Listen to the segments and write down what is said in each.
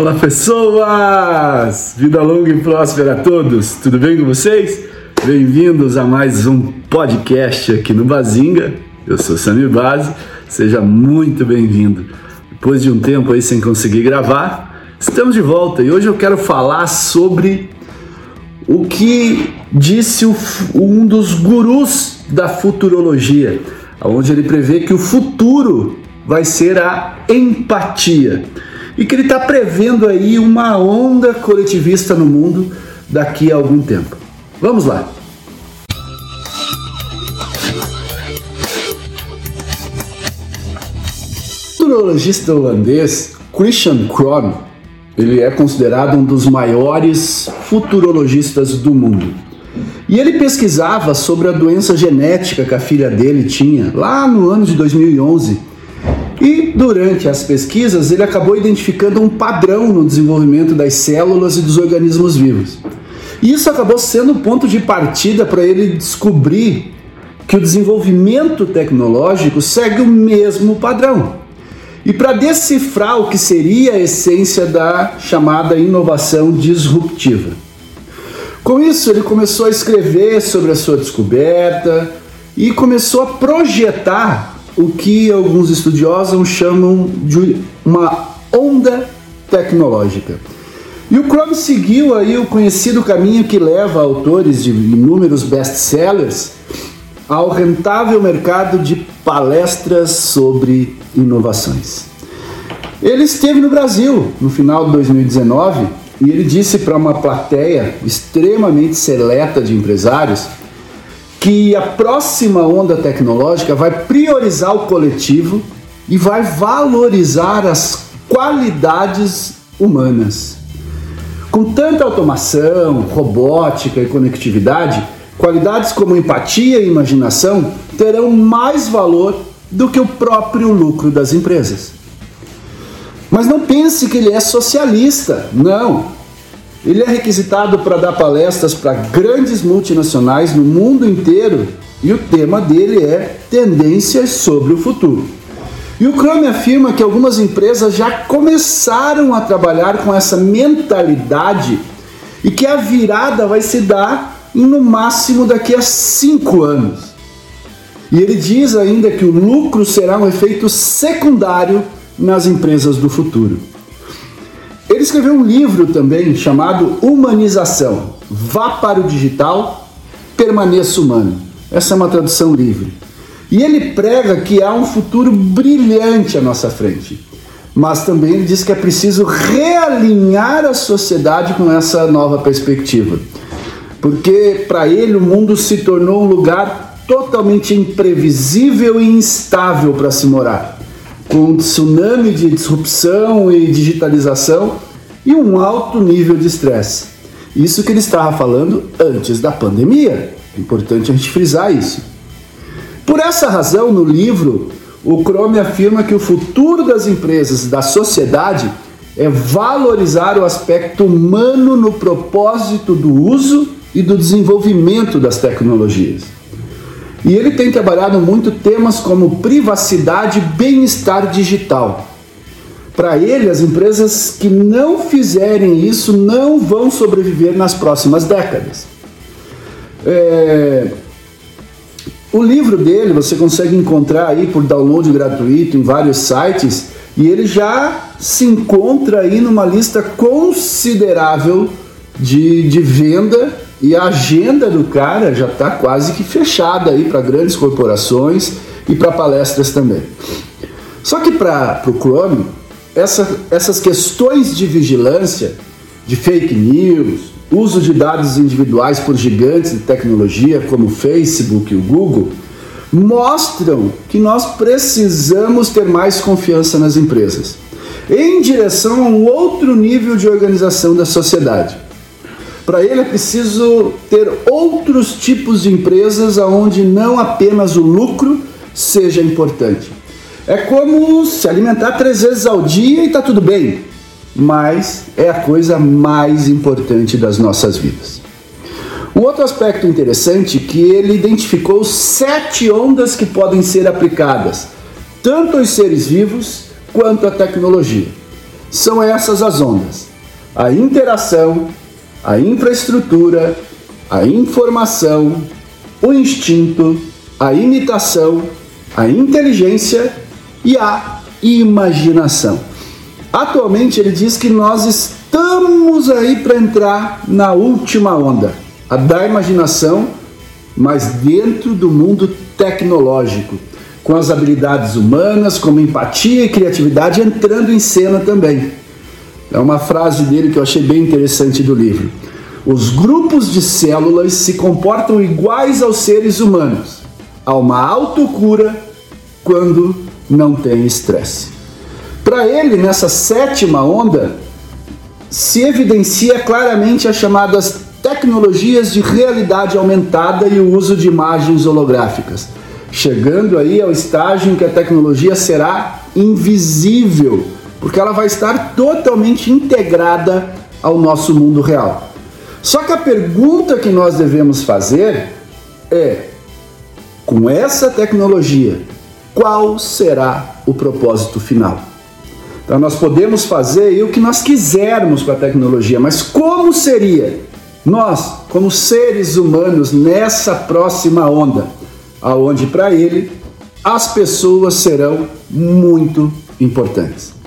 Olá pessoas! Vida longa e próspera a todos! Tudo bem com vocês? Bem-vindos a mais um podcast aqui no Bazinga. Eu sou Samir Base, seja muito bem-vindo. Depois de um tempo aí sem conseguir gravar, estamos de volta e hoje eu quero falar sobre o que disse um dos gurus da futurologia, onde ele prevê que o futuro vai ser a empatia e que ele está prevendo aí uma onda coletivista no mundo daqui a algum tempo. Vamos lá. O neurologista holandês Christian Krohn, ele é considerado um dos maiores futurologistas do mundo. E ele pesquisava sobre a doença genética que a filha dele tinha lá no ano de 2011 e durante as pesquisas, ele acabou identificando um padrão no desenvolvimento das células e dos organismos vivos. E isso acabou sendo o ponto de partida para ele descobrir que o desenvolvimento tecnológico segue o mesmo padrão. E para decifrar o que seria a essência da chamada inovação disruptiva. Com isso, ele começou a escrever sobre a sua descoberta e começou a projetar o que alguns estudiosos chamam de uma onda tecnológica. E o Chrome seguiu aí o conhecido caminho que leva autores de inúmeros best-sellers ao rentável mercado de palestras sobre inovações. Ele esteve no Brasil no final de 2019 e ele disse para uma plateia extremamente seleta de empresários que a próxima onda tecnológica vai priorizar o coletivo e vai valorizar as qualidades humanas. Com tanta automação, robótica e conectividade, qualidades como empatia e imaginação terão mais valor do que o próprio lucro das empresas. Mas não pense que ele é socialista, não. Ele é requisitado para dar palestras para grandes multinacionais no mundo inteiro e o tema dele é Tendências sobre o Futuro. E o Chrome afirma que algumas empresas já começaram a trabalhar com essa mentalidade e que a virada vai se dar no máximo daqui a cinco anos. E ele diz ainda que o lucro será um efeito secundário nas empresas do futuro. Ele escreveu um livro também chamado Humanização. Vá para o digital, permaneça humano. Essa é uma tradução livre. E ele prega que há um futuro brilhante à nossa frente. Mas também ele diz que é preciso realinhar a sociedade com essa nova perspectiva. Porque para ele o mundo se tornou um lugar totalmente imprevisível e instável para se morar com um tsunami de disrupção e digitalização e um alto nível de estresse. Isso que ele estava falando antes da pandemia. É importante a gente frisar isso. Por essa razão, no livro, o Chrome afirma que o futuro das empresas, da sociedade, é valorizar o aspecto humano no propósito do uso e do desenvolvimento das tecnologias. E ele tem trabalhado muito temas como privacidade e bem-estar digital. Para ele, as empresas que não fizerem isso não vão sobreviver nas próximas décadas. É... O livro dele você consegue encontrar aí por download gratuito em vários sites e ele já se encontra aí numa lista considerável de, de venda e a agenda do cara já está quase que fechada aí para grandes corporações e para palestras também. Só que para o Chrome, essa, essas questões de vigilância, de fake news, uso de dados individuais por gigantes de tecnologia como o Facebook e o Google, mostram que nós precisamos ter mais confiança nas empresas, em direção a um outro nível de organização da sociedade. Para ele é preciso ter outros tipos de empresas onde não apenas o lucro seja importante. É como se alimentar três vezes ao dia e está tudo bem, mas é a coisa mais importante das nossas vidas. Um outro aspecto interessante é que ele identificou sete ondas que podem ser aplicadas, tanto aos seres vivos quanto à tecnologia. São essas as ondas: a interação, a infraestrutura, a informação, o instinto, a imitação, a inteligência e a imaginação. Atualmente ele diz que nós estamos aí para entrar na última onda, a da imaginação, mas dentro do mundo tecnológico, com as habilidades humanas, como empatia e criatividade entrando em cena também. É uma frase dele que eu achei bem interessante do livro. Os grupos de células se comportam iguais aos seres humanos. Há uma autocura quando não tem estresse. Para ele, nessa sétima onda, se evidencia claramente as chamadas tecnologias de realidade aumentada e o uso de imagens holográficas, chegando aí ao estágio em que a tecnologia será invisível, porque ela vai estar totalmente integrada ao nosso mundo real. Só que a pergunta que nós devemos fazer é: com essa tecnologia, qual será o propósito final? Então nós podemos fazer o que nós quisermos com a tecnologia, mas como seria nós, como seres humanos, nessa próxima onda, aonde para ele as pessoas serão muito importantes.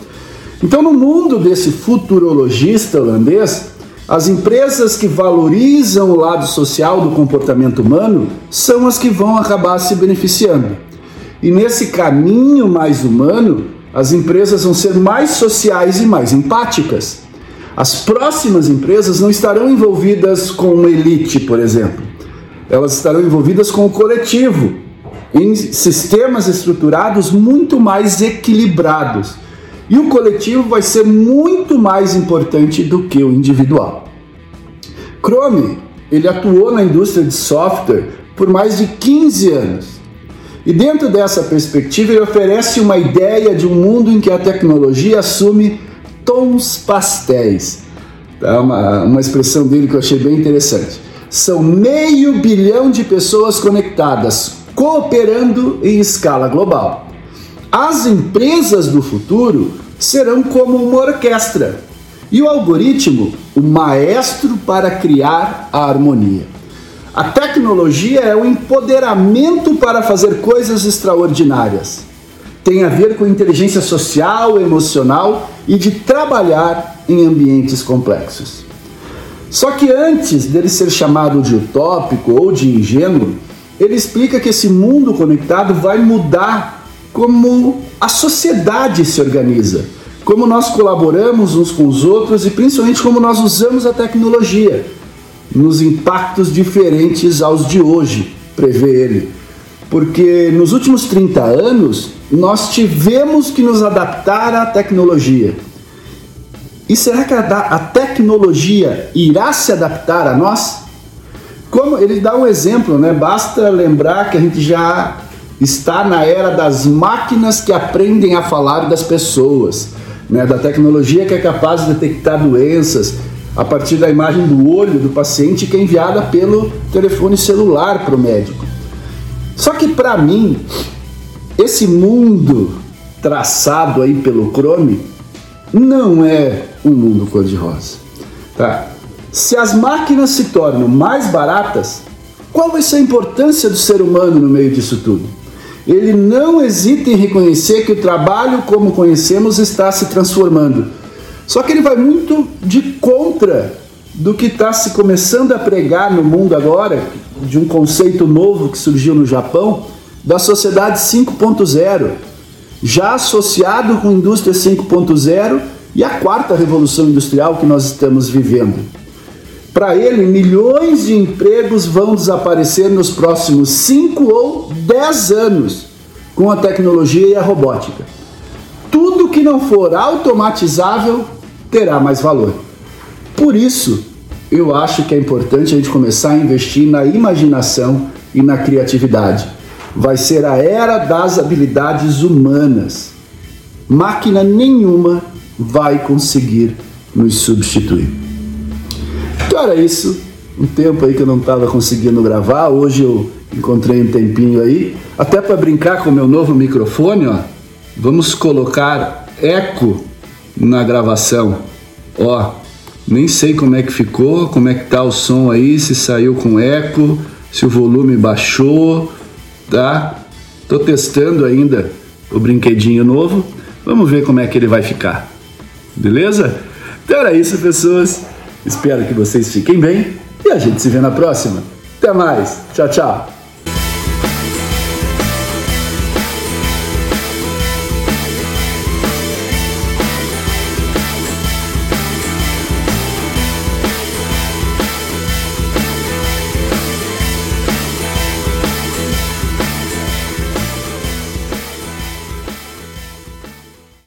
Então, no mundo desse futurologista holandês, as empresas que valorizam o lado social do comportamento humano são as que vão acabar se beneficiando. E nesse caminho mais humano, as empresas vão ser mais sociais e mais empáticas. As próximas empresas não estarão envolvidas com elite, por exemplo. Elas estarão envolvidas com o coletivo, em sistemas estruturados muito mais equilibrados e o coletivo vai ser muito mais importante do que o individual. Chrome, ele atuou na indústria de software por mais de 15 anos. E dentro dessa perspectiva, ele oferece uma ideia de um mundo em que a tecnologia assume tons pastéis. É uma, uma expressão dele que eu achei bem interessante. São meio bilhão de pessoas conectadas, cooperando em escala global. As empresas do futuro serão como uma orquestra e o algoritmo, o maestro para criar a harmonia. A tecnologia é o empoderamento para fazer coisas extraordinárias. Tem a ver com inteligência social, emocional e de trabalhar em ambientes complexos. Só que antes dele ser chamado de utópico ou de ingênuo, ele explica que esse mundo conectado vai mudar como a sociedade se organiza, como nós colaboramos uns com os outros e principalmente como nós usamos a tecnologia nos impactos diferentes aos de hoje, prevê ele. Porque nos últimos 30 anos nós tivemos que nos adaptar à tecnologia. E será que a, tecnologia irá se adaptar a nós? Como ele dá um exemplo, né? Basta lembrar que a gente já está na era das máquinas que aprendem a falar das pessoas, né? da tecnologia que é capaz de detectar doenças a partir da imagem do olho do paciente que é enviada pelo telefone celular para o médico. Só que para mim, esse mundo traçado aí pelo Chrome não é um mundo cor-de-rosa. Tá? Se as máquinas se tornam mais baratas, qual vai ser a importância do ser humano no meio disso tudo? Ele não hesita em reconhecer que o trabalho como conhecemos está se transformando. Só que ele vai muito de contra do que está se começando a pregar no mundo agora, de um conceito novo que surgiu no Japão, da sociedade 5.0, já associado com a indústria 5.0 e a quarta revolução industrial que nós estamos vivendo. Para ele, milhões de empregos vão desaparecer nos próximos 5 ou 10 anos com a tecnologia e a robótica. Tudo que não for automatizável terá mais valor. Por isso, eu acho que é importante a gente começar a investir na imaginação e na criatividade. Vai ser a era das habilidades humanas. Máquina nenhuma vai conseguir nos substituir. Então era isso. Um tempo aí que eu não estava conseguindo gravar. Hoje eu encontrei um tempinho aí. Até para brincar com o meu novo microfone, ó. Vamos colocar eco na gravação. Ó, nem sei como é que ficou, como é que tá o som aí, se saiu com eco, se o volume baixou, tá? Tô testando ainda o brinquedinho novo. Vamos ver como é que ele vai ficar. Beleza? Então era isso, pessoas. Espero que vocês fiquem bem e a gente se vê na próxima. Até mais. Tchau, tchau.